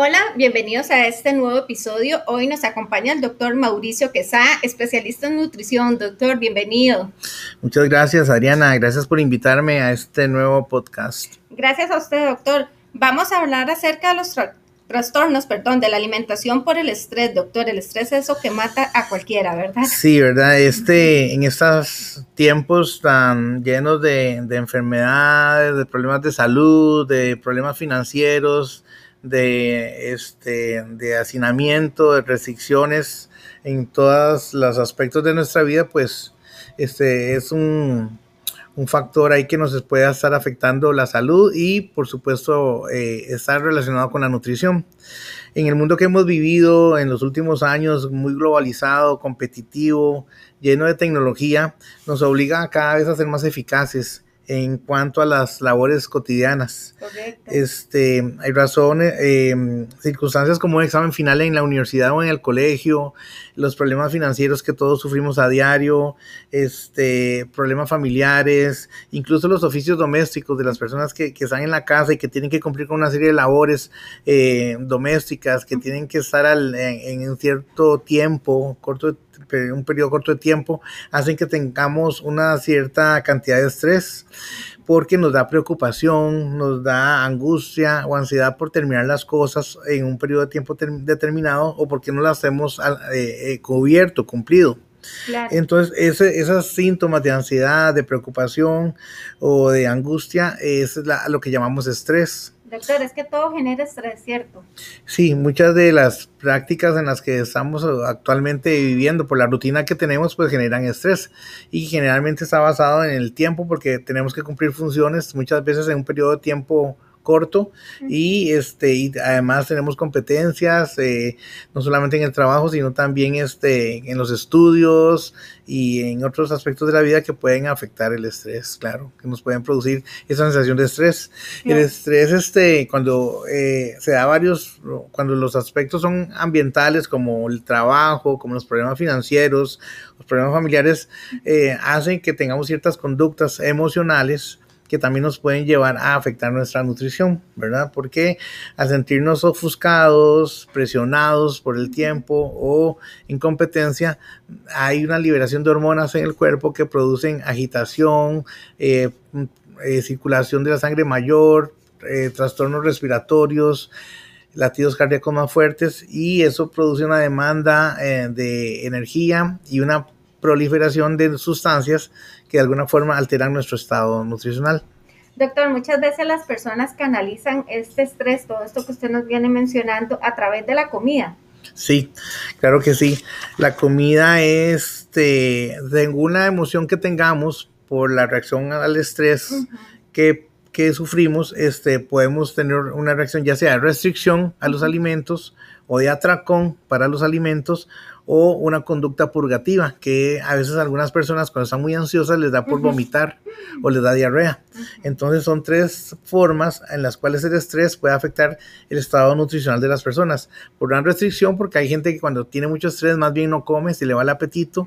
Hola, bienvenidos a este nuevo episodio. Hoy nos acompaña el doctor Mauricio Quesá, especialista en nutrición. Doctor, bienvenido. Muchas gracias, Ariana. Gracias por invitarme a este nuevo podcast. Gracias a usted, doctor. Vamos a hablar acerca de los trastornos, perdón, de la alimentación por el estrés, doctor. El estrés es eso que mata a cualquiera, ¿verdad? Sí, ¿verdad? Este, en estos tiempos tan llenos de, de enfermedades, de problemas de salud, de problemas financieros, de, este, de hacinamiento, de restricciones en todos los aspectos de nuestra vida, pues este es un, factor ahí que nos puede estar afectando la salud y por supuesto eh, estar relacionado con la nutrición. En el mundo que hemos vivido en los últimos años, muy globalizado, competitivo, lleno de tecnología, nos obliga a cada vez a ser más eficaces en cuanto a las labores cotidianas. Este, hay razones, eh, circunstancias como un examen final en la universidad o en el colegio, los problemas financieros que todos sufrimos a diario, este, problemas familiares, incluso los oficios domésticos de las personas que, que están en la casa y que tienen que cumplir con una serie de labores eh, domésticas, que tienen que estar al, en, en, un cierto tiempo, corto un periodo corto de tiempo, hacen que tengamos una cierta cantidad de estrés porque nos da preocupación, nos da angustia o ansiedad por terminar las cosas en un periodo de tiempo determinado o porque no las hemos eh, eh, cubierto, cumplido. Entonces, ese, esos síntomas de ansiedad, de preocupación o de angustia es lo que llamamos estrés. Doctor, es que todo genera estrés, ¿cierto? Sí, muchas de las prácticas en las que estamos actualmente viviendo por la rutina que tenemos, pues generan estrés y generalmente está basado en el tiempo porque tenemos que cumplir funciones muchas veces en un periodo de tiempo corto y este y además tenemos competencias eh, no solamente en el trabajo sino también este en los estudios y en otros aspectos de la vida que pueden afectar el estrés claro que nos pueden producir esa sensación de estrés. El estrés este cuando eh, se da varios cuando los aspectos son ambientales como el trabajo como los problemas financieros los problemas familiares eh, hacen que tengamos ciertas conductas emocionales que también nos pueden llevar a afectar nuestra nutrición, ¿verdad? Porque al sentirnos ofuscados, presionados por el tiempo o incompetencia, hay una liberación de hormonas en el cuerpo que producen agitación, eh, eh, circulación de la sangre mayor, eh, trastornos respiratorios, latidos cardíacos más fuertes y eso produce una demanda de energía y una proliferación de sustancias que de alguna forma alteran nuestro estado nutricional. Doctor, muchas veces las personas canalizan este estrés, todo esto que usted nos viene mencionando, a través de la comida. Sí, claro que sí. La comida es, este, de ninguna emoción que tengamos por la reacción al estrés que, que, sufrimos, este, podemos tener una reacción ya sea de restricción a los alimentos o de atracón para los alimentos o una conducta purgativa, que a veces algunas personas cuando están muy ansiosas les da por vomitar o les da diarrea. Entonces son tres formas en las cuales el estrés puede afectar el estado nutricional de las personas. Por una restricción, porque hay gente que cuando tiene mucho estrés más bien no come, se le va el apetito.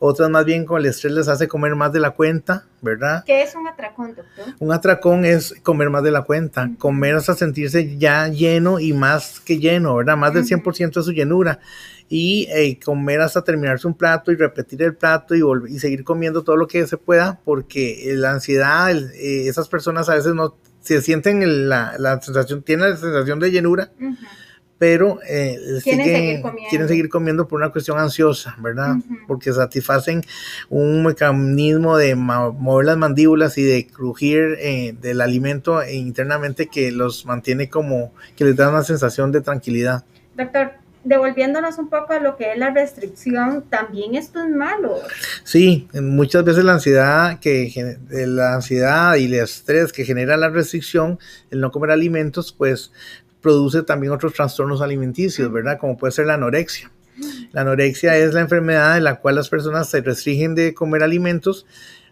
Otras más bien con el estrés les hace comer más de la cuenta, ¿verdad? ¿Qué es un atracón, doctor? Un atracón es comer más de la cuenta, comer hasta sentirse ya lleno y más que lleno, ¿verdad? Más del 100% de su llenura. Y eh, comer hasta terminarse un plato y repetir el plato y, y seguir comiendo todo lo que se pueda, porque la ansiedad, eh, esas personas a veces no se sienten la, la, sensación, tienen la sensación de llenura, pero eh, quieren, seguir quieren, seguir comiendo por una cuestión ansiosa, ¿verdad? Porque satisfacen un mecanismo de mover las mandíbulas y de crujir del alimento internamente que los mantiene como, que les da una sensación de tranquilidad. Doctor, devolviéndonos un poco a lo que es la restricción, también esto es malo. Sí, muchas veces la ansiedad que la ansiedad y el estrés que genera la restricción, el no comer alimentos, pues produce también otros trastornos alimenticios, ¿verdad? Como puede ser la anorexia. La anorexia es la enfermedad en la cual las personas se restringen de comer alimentos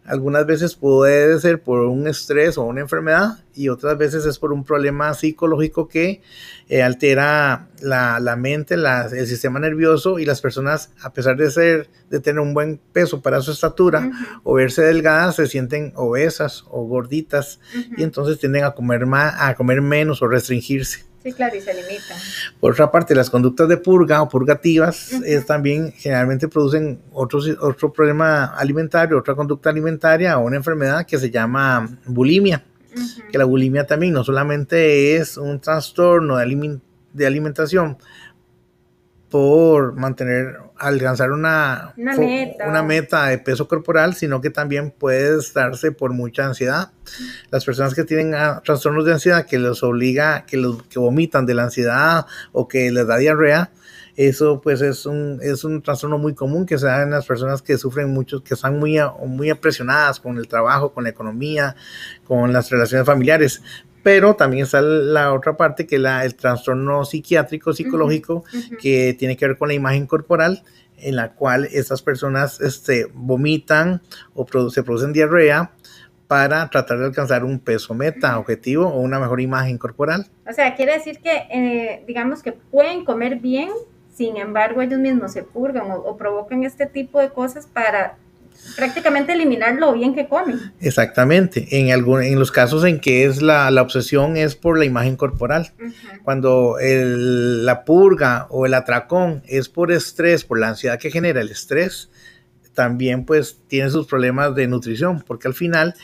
algunas veces puede ser por un estrés o una enfermedad y otras veces es por un problema psicológico que eh, altera la, la mente, el sistema nervioso y las personas, a pesar de ser, de tener un buen peso para su estatura o verse delgadas, se sienten obesas o gorditas y entonces tienden a comer más, a comer menos o restringirse. Sí, claro, y se limitan. Por otra parte, las conductas de purga o purgativas también generalmente producen otro, otro problema alimentario, otra conducta alimentaria o una enfermedad que se llama bulimia. Que la bulimia también no solamente es un trastorno de, de alimentación por mantener, alcanzar una, una, meta. de peso corporal, sino que también puede darse por mucha ansiedad. Las personas que tienen ah, trastornos de ansiedad que los obliga, que los que vomitan de la ansiedad o que les da diarrea, eso pues es un, es un trastorno muy común que se da en las personas que sufren mucho, que están muy, muy presionadas con el trabajo, con la economía, con las relaciones familiares pero también está la otra parte que es el trastorno psiquiátrico, psicológico, que tiene que ver con la imagen corporal, en la cual estas personas este, vomitan o se producen diarrea para tratar de alcanzar un peso meta, objetivo o una mejor imagen corporal. O sea, quiere decir que, eh, digamos que pueden comer bien, sin embargo ellos mismos se purgan o provocan este tipo de cosas para prácticamente eliminar lo bien que comen. Exactamente, en, algún, en los casos en que es la, obsesión es por la imagen corporal. Cuando la purga o el atracón es por estrés, por la ansiedad que genera el estrés, también pues tiene sus problemas de nutrición, porque al final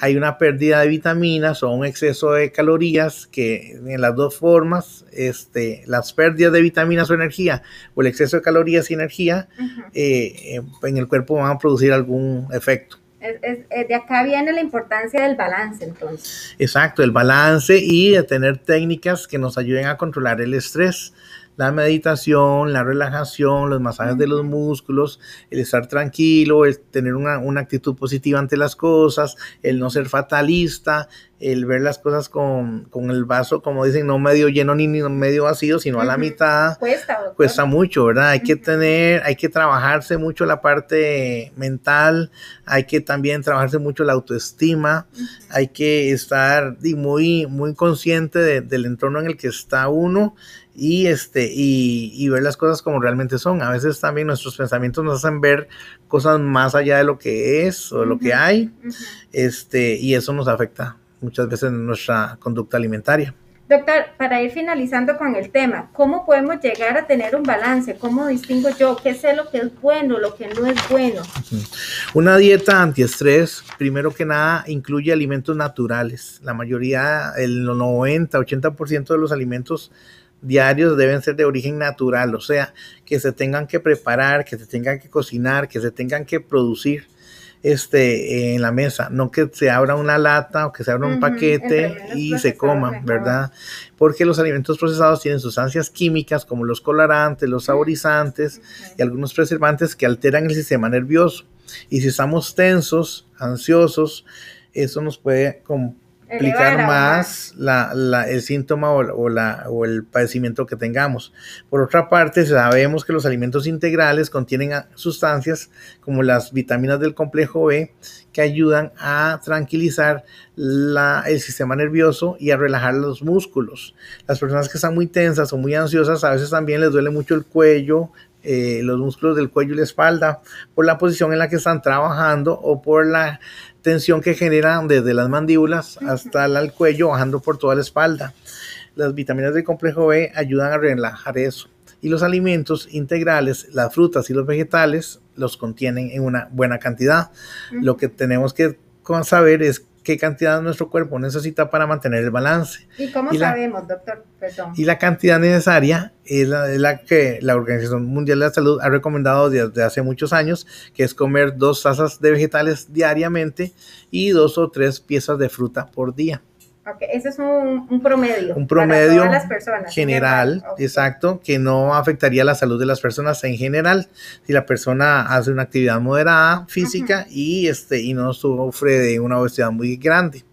hay una pérdida de vitaminas o un exceso de calorías que en las dos formas, este, las pérdidas de vitaminas o energía o el exceso de calorías y energía eh, en el cuerpo van a producir algún efecto. de acá viene la importancia del balance entonces. Exacto, el balance y de tener técnicas que nos ayuden a controlar el estrés la meditación, la relajación, los masajes de los músculos, el estar tranquilo, el tener una, una, actitud positiva ante las cosas, el no ser fatalista, el ver las cosas con, el vaso, como dicen, no medio lleno ni, medio vacío, sino a la mitad. Cuesta, Cuesta mucho, ¿verdad? Hay que tener, hay que trabajarse mucho la parte mental, hay que también trabajarse mucho la autoestima, hay que estar muy, muy consciente del entorno en el que está uno y este y, ver las cosas como realmente son. A veces también nuestros pensamientos nos hacen ver cosas más allá de lo que es o lo que hay, este y eso nos afecta muchas veces en nuestra conducta alimentaria. Doctor, para ir finalizando con el tema, ¿cómo podemos llegar a tener un balance? ¿Cómo distingo yo qué sé lo que es bueno, lo que no es bueno? Una dieta antiestrés, primero que nada, incluye alimentos naturales. La mayoría, el 90, 80% de los alimentos diarios deben ser de origen natural, o sea, que se tengan que preparar, que se tengan que cocinar, que se tengan que producir este, en la mesa, no que se abra una lata o que se abra un paquete y se coma, ¿verdad? Porque los alimentos procesados tienen sustancias químicas como los colorantes, los saborizantes y algunos preservantes que alteran el sistema nervioso. Y si estamos tensos, ansiosos, eso nos puede explicar más la, el síntoma o, la, o, el padecimiento que tengamos. Por otra parte, sabemos que los alimentos integrales contienen sustancias como las vitaminas del complejo B que ayudan a tranquilizar la, el sistema nervioso y a relajar los músculos. Las personas que están muy tensas o muy ansiosas a veces también les duele mucho el cuello, eh, los músculos del cuello y la espalda por la posición en la que están trabajando o por la tensión que generan desde las mandíbulas hasta el cuello, bajando por toda la espalda. Las vitaminas del complejo B ayudan a relajar eso. Y los alimentos integrales, las frutas y los vegetales, los contienen en una buena cantidad. Lo que tenemos que saber es qué cantidad nuestro cuerpo necesita para mantener el balance. ¿Y cómo sabemos, doctor? Perdón. Y la cantidad necesaria es la, que la Organización Mundial de la Salud ha recomendado desde hace muchos años, que es comer dos tazas de vegetales diariamente y dos o tres piezas de fruta por día. Ok, ese es un, promedio. Un promedio para las personas, general, exacto, que no afectaría la salud de las personas en general. Si la persona hace una actividad moderada física y, este, y no sufre de una obesidad muy grande.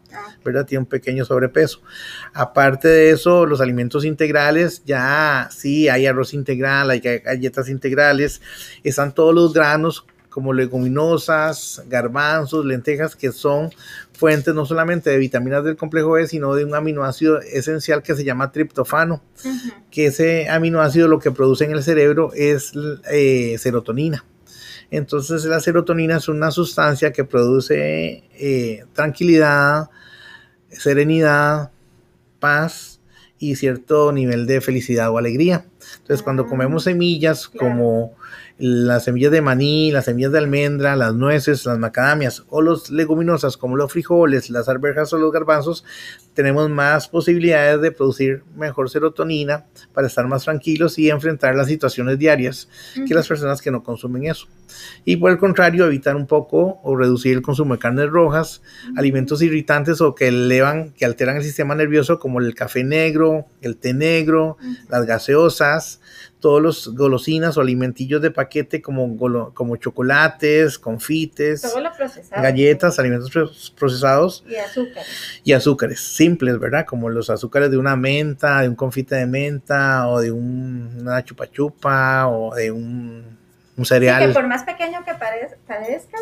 ¿verdad? Tiene un pequeño sobrepeso. Aparte de eso, los alimentos integrales, ya sí, hay arroz integral, hay galletas integrales, están todos los granos como leguminosas, garbanzos, lentejas, que son fuentes no solamente de vitaminas del complejo B, sino de un aminoácido esencial que se llama triptofano, que ese aminoácido lo que produce en el cerebro es eh, serotonina. Entonces la serotonina es una sustancia que produce eh, tranquilidad, serenidad, paz y cierto nivel de felicidad o alegría. Entonces, cuando comemos ah, semillas como las semillas de maní, las semillas de almendra, las nueces, las macadamias o los leguminosas como los frijoles, las arvejas o los garbanzos, tenemos más posibilidades de producir mejor serotonina para estar más tranquilos y enfrentar las situaciones diarias que las personas que no consumen eso. Y por el contrario, evitar un poco o reducir el consumo de carnes rojas, alimentos irritantes o que elevan, que alteran el sistema nervioso como el café negro, el té negro, las gaseosas, todos los golosinas o alimentillos de paquete como, como chocolates, confites, galletas, alimentos procesados y azúcares. Y azúcares simples, ¿verdad? Como los azúcares de una menta, de un confite de menta o de una chupa chupa o de un, cereal. que por más pequeño que parezca,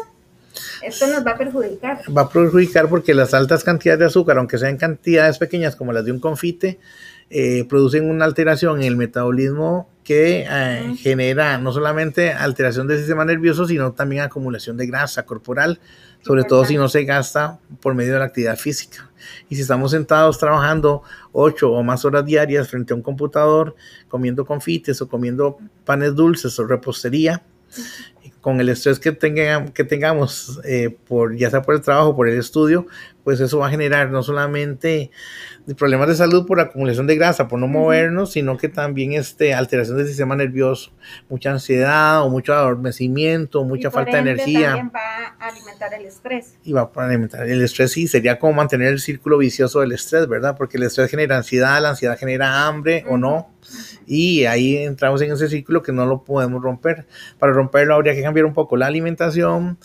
esto nos va a perjudicar. Va a perjudicar porque las altas cantidades de azúcar, aunque sean cantidades pequeñas como las de un confite, eh, producen una alteración en el metabolismo que eh, genera no solamente alteración del sistema nervioso, sino también acumulación de grasa corporal, sobre todo si no se gasta por medio de la actividad física. Y si estamos sentados trabajando ocho o más horas diarias frente a un computador, comiendo confites o comiendo panes dulces o repostería, con el estrés que, que tengamos, eh, por, ya sea por el trabajo o por el estudio, pues eso va a generar no solamente problemas de salud por acumulación de grasa, por no movernos, sino que también este, alteración del sistema nervioso, mucha ansiedad o mucho adormecimiento, mucha falta de energía. También va a alimentar el estrés. Y va a alimentar el estrés, sí, sería como mantener el círculo vicioso del estrés, ¿verdad? Porque el estrés genera ansiedad, la ansiedad genera hambre o no. Y ahí entramos en ese círculo que no lo podemos romper. Para romperlo habría que cambiar un poco la alimentación,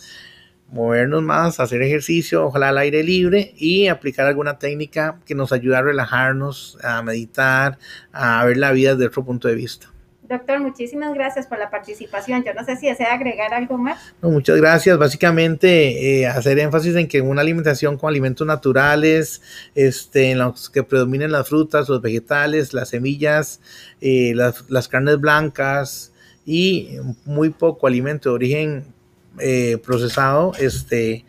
movernos más, hacer ejercicio, ojalá al aire libre y aplicar alguna técnica que nos ayude a relajarnos, a meditar, a ver la vida desde otro punto de vista. Doctor, muchísimas gracias por la participación. Yo no sé si desea agregar algo más. muchas gracias. Básicamente, eh, hacer énfasis en que una alimentación con alimentos naturales, este, en los que predominen las frutas, los vegetales, las semillas, eh, las, las carnes blancas y muy poco alimento de origen eh, procesado, este,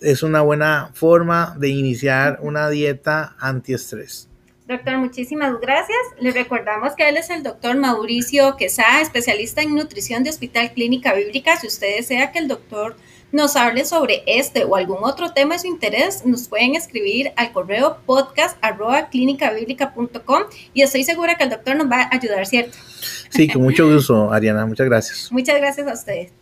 es una buena forma de iniciar una dieta antiestrés. Doctor, muchísimas gracias. Le recordamos que él es el doctor Mauricio Quesada, especialista en nutrición de Hospital Clínica Bíblica. Si usted desea que el doctor nos hable sobre este o algún otro tema de su interés, nos pueden escribir al correo podcast arroba y estoy segura que el doctor nos va a ayudar, ¿cierto? Sí, con mucho gusto, Ariana. Muchas gracias. Muchas gracias a ustedes.